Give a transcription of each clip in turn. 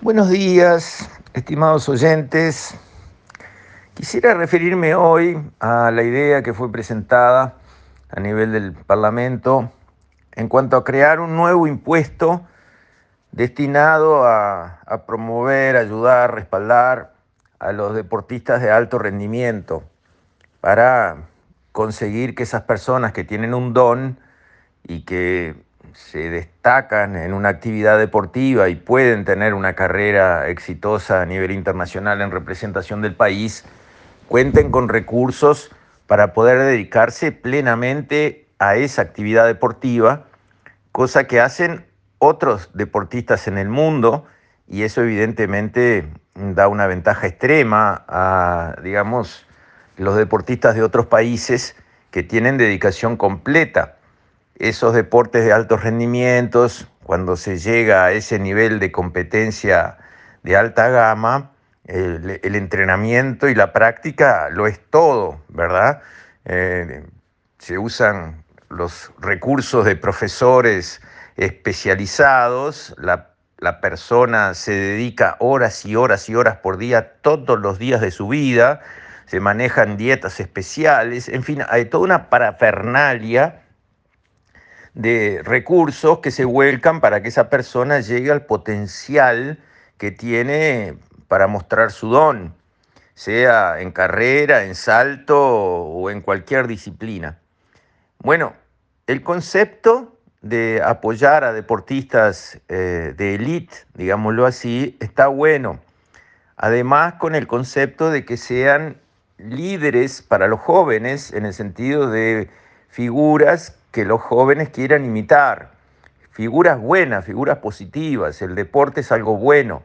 Buenos días, estimados oyentes. Quisiera referirme hoy a la idea que fue presentada a nivel del Parlamento en cuanto a crear un nuevo impuesto destinado a, promover, ayudar, respaldar a los deportistas de alto rendimiento para conseguir que esas personas que tienen un don y que se destacan en una actividad deportiva y pueden tener una carrera exitosa a nivel internacional en representación del país, cuenten con recursos para poder dedicarse plenamente a esa actividad deportiva, cosa que hacen otros deportistas en el mundo y eso evidentemente da una ventaja extrema a, digamos, los deportistas de otros países que tienen dedicación completa esos deportes de altos rendimientos, cuando se llega a ese nivel de competencia de alta gama, el, entrenamiento y la práctica lo es todo, ¿verdad? Eh, se usan los recursos de profesores especializados, la, la persona se dedica horas y horas y horas por día, todos los días de su vida, se manejan dietas especiales, en fin, hay toda una parafernalia de recursos que se vuelcan para que esa persona llegue al potencial que tiene para mostrar su don, sea en carrera, en salto o en cualquier disciplina. Bueno, el concepto de apoyar a deportistas eh, de élite, digámoslo así, está bueno. Además, con el concepto de que sean líderes para los jóvenes, en el sentido de figuras que los jóvenes quieran imitar. Figuras buenas, figuras positivas. El deporte es algo bueno,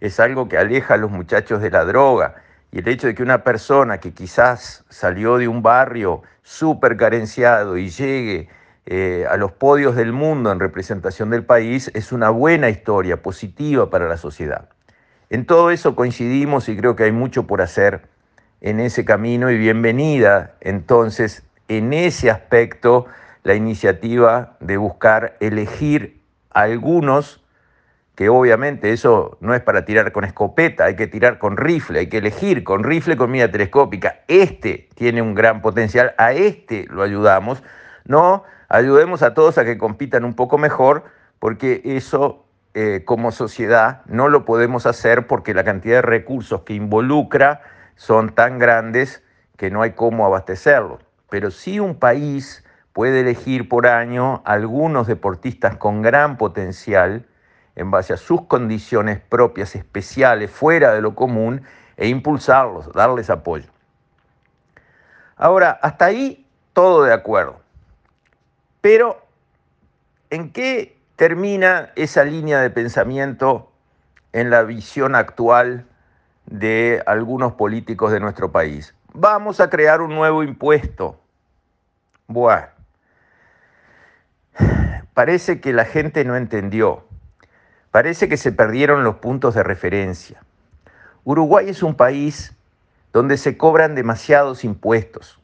es algo que aleja a los muchachos de la droga. Y el hecho de que una persona que quizás salió de un barrio súper carenciado y llegue eh, a los podios del mundo en representación del país es una buena historia, positiva para la sociedad. En todo eso coincidimos y creo que hay mucho por hacer en ese camino y bienvenida entonces en ese aspecto la iniciativa de buscar elegir algunos, que obviamente eso no es para tirar con escopeta, hay que tirar con rifle, hay que elegir con rifle con mira telescópica. Este tiene un gran potencial, a este lo ayudamos. No, ayudemos a todos a que compitan un poco mejor, porque eso eh, como sociedad no lo podemos hacer porque la cantidad de recursos que involucra son tan grandes que no hay cómo abastecerlos. Pero si un país puede elegir por año algunos deportistas con gran potencial en base a sus condiciones propias especiales, fuera de lo común, e impulsarlos, darles apoyo. Ahora, hasta ahí todo de acuerdo. Pero, ¿en qué termina esa línea de pensamiento en la visión actual de algunos políticos de nuestro país? Vamos a crear un nuevo impuesto. Bueno, parece que la gente no entendió. Parece que se perdieron los puntos de referencia. Uruguay es un país donde se cobran demasiados impuestos.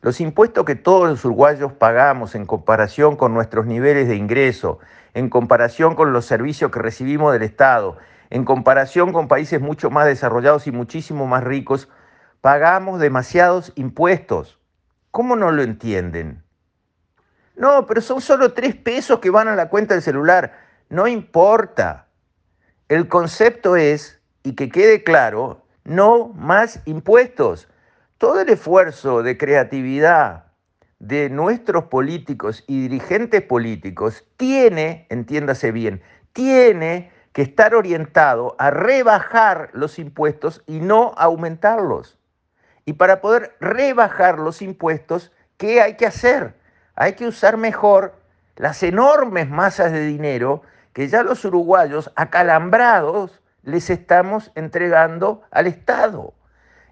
Los impuestos que todos los uruguayos pagamos en comparación con nuestros niveles de ingreso, en comparación con los servicios que recibimos del Estado, en comparación con países mucho más desarrollados y muchísimo más ricos, pagamos demasiados impuestos. ¿Cómo no lo entienden? No, pero son solo tres pesos que van a la cuenta del celular. No importa. El concepto es, y que quede claro, no más impuestos. Todo el esfuerzo de creatividad de nuestros políticos y dirigentes políticos tiene, entiéndase bien, tiene que estar orientado a rebajar los impuestos y no aumentarlos. Y para poder rebajar los impuestos, ¿qué hay que hacer? Hay que usar mejor las enormes masas de dinero que ya los uruguayos acalambrados les estamos entregando al Estado.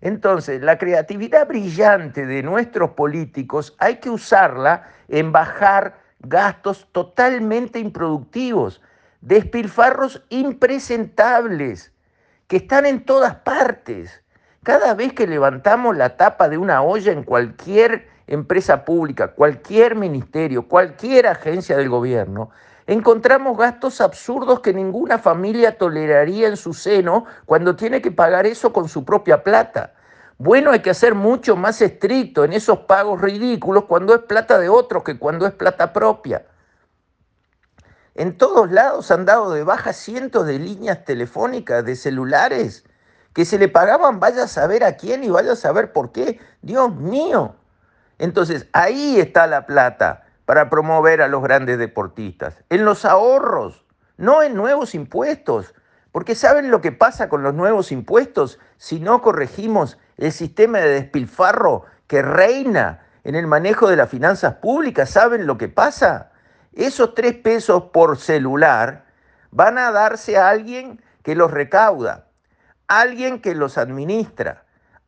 Entonces, la creatividad brillante de nuestros políticos hay que usarla en bajar gastos totalmente improductivos, despilfarros impresentables, que están en todas partes. Cada vez que levantamos la tapa de una olla en cualquier empresa pública, cualquier ministerio, cualquier agencia del gobierno, Encontramos gastos absurdos que ninguna familia toleraría en su seno cuando tiene que pagar eso con su propia plata. Bueno, hay que ser mucho más estricto en esos pagos ridículos cuando es plata de otros que cuando es plata propia. En todos lados han dado de baja cientos de líneas telefónicas, de celulares, que se le pagaban, vaya a saber a quién y vaya a saber por qué. Dios mío. Entonces, ahí está la plata para promover a los grandes deportistas, en los ahorros, no en nuevos impuestos. Porque ¿saben lo que pasa con los nuevos impuestos si no corregimos el sistema de despilfarro que reina en el manejo de las finanzas públicas? ¿Saben lo que pasa? Esos tres pesos por celular van a darse a alguien que los recauda, alguien que los administra,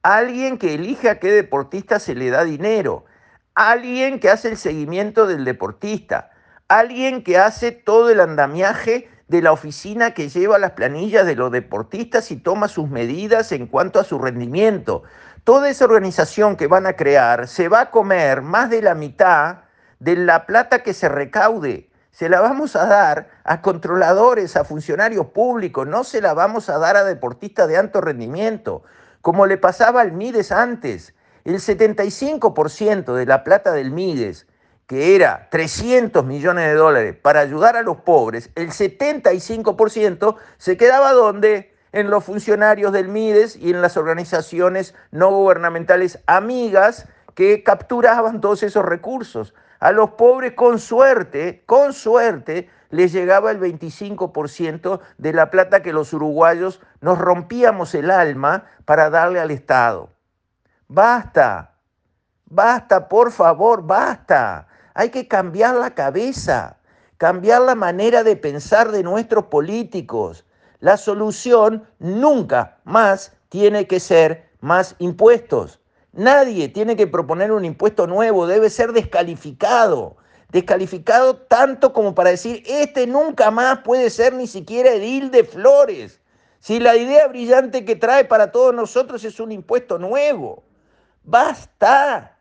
alguien que elige a qué deportista se le da dinero, alguien que hace el seguimiento del deportista, alguien que hace todo el andamiaje de la oficina que lleva las planillas de los deportistas y toma sus medidas en cuanto a su rendimiento. Toda esa organización que van a crear se va a comer más de la mitad de la plata que se recaude. Se la vamos a dar a controladores, a funcionarios públicos, no se la vamos a dar a deportistas de alto rendimiento, como le pasaba al Mides antes. El 75% de la plata del Mides, que era 300 millones de dólares para ayudar a los pobres, el 75% se quedaba donde? En los funcionarios del Mides y en las organizaciones no gubernamentales amigas que capturaban todos esos recursos. A los pobres con suerte, con suerte, les llegaba el 25% de la plata que los uruguayos nos rompíamos el alma para darle al Estado. Basta, basta, por favor, basta. Hay que cambiar la cabeza, cambiar la manera de pensar de nuestros políticos. La solución nunca más tiene que ser más impuestos. Nadie tiene que proponer un impuesto nuevo, debe ser descalificado. Descalificado tanto como para decir, este nunca más puede ser ni siquiera edil de flores. Si la idea brillante que trae para todos nosotros es un impuesto nuevo. Basta.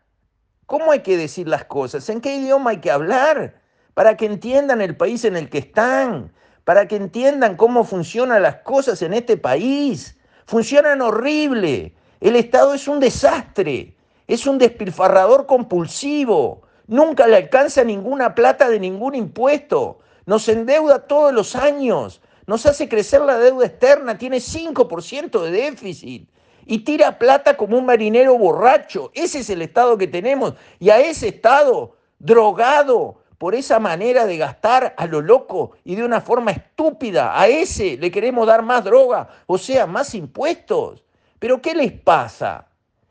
¿Cómo hay que decir las cosas? ¿En qué idioma hay que hablar? Para que entiendan el país en el que están, para que entiendan cómo funcionan las cosas en este país. Funcionan horrible. El Estado es un desastre, es un despilfarrador compulsivo. Nunca le alcanza ninguna plata de ningún impuesto. Nos endeuda todos los años. Nos hace crecer la deuda externa. Tiene 5% de déficit y tira plata como un marinero borracho. Ese es el Estado que tenemos. Y a ese Estado drogado por esa manera de gastar a lo loco y de una forma estúpida, a ese le queremos dar más droga, o sea, más impuestos. Pero ¿qué les pasa?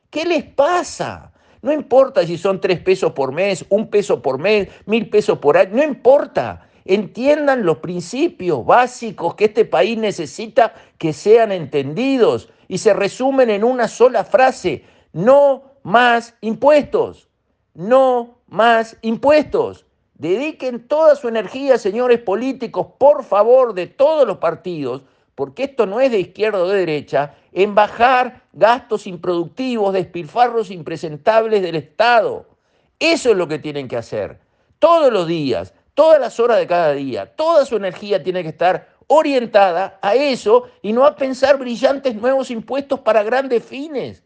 ¿Qué les pasa? No importa si son tres pesos por mes, un peso por mes, mil pesos por año, no importa. Entiendan los principios básicos que este país necesita que sean entendidos y se resumen en una sola frase. No más impuestos. No más impuestos. Dediquen toda su energía, señores políticos, por favor, de todos los partidos, porque esto no es de izquierda o de derecha, en bajar gastos improductivos, despilfarros impresentables del Estado. Eso es lo que tienen que hacer. Todos los días, todas las horas de cada día, toda su energía tiene que estar orientada a eso y no a pensar brillantes nuevos impuestos para grandes fines,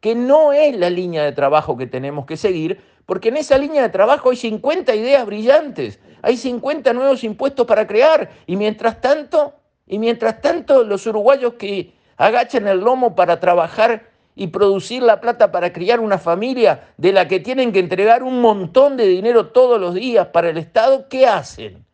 que no es la línea de trabajo que tenemos que seguir, porque en esa línea de trabajo hay 50 ideas brillantes, hay 50 nuevos impuestos para crear y mientras tanto, y mientras tanto los uruguayos que agachan el lomo para trabajar y producir la plata para criar una familia de la que tienen que entregar un montón de dinero todos los días para el Estado, ¿qué hacen?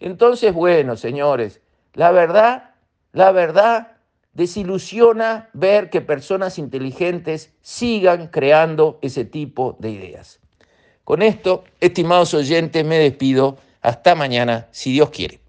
Entonces, bueno, señores, la verdad, la verdad desilusiona ver que personas inteligentes sigan creando ese tipo de ideas. Con esto, estimados oyentes, me despido. Hasta mañana, si Dios quiere.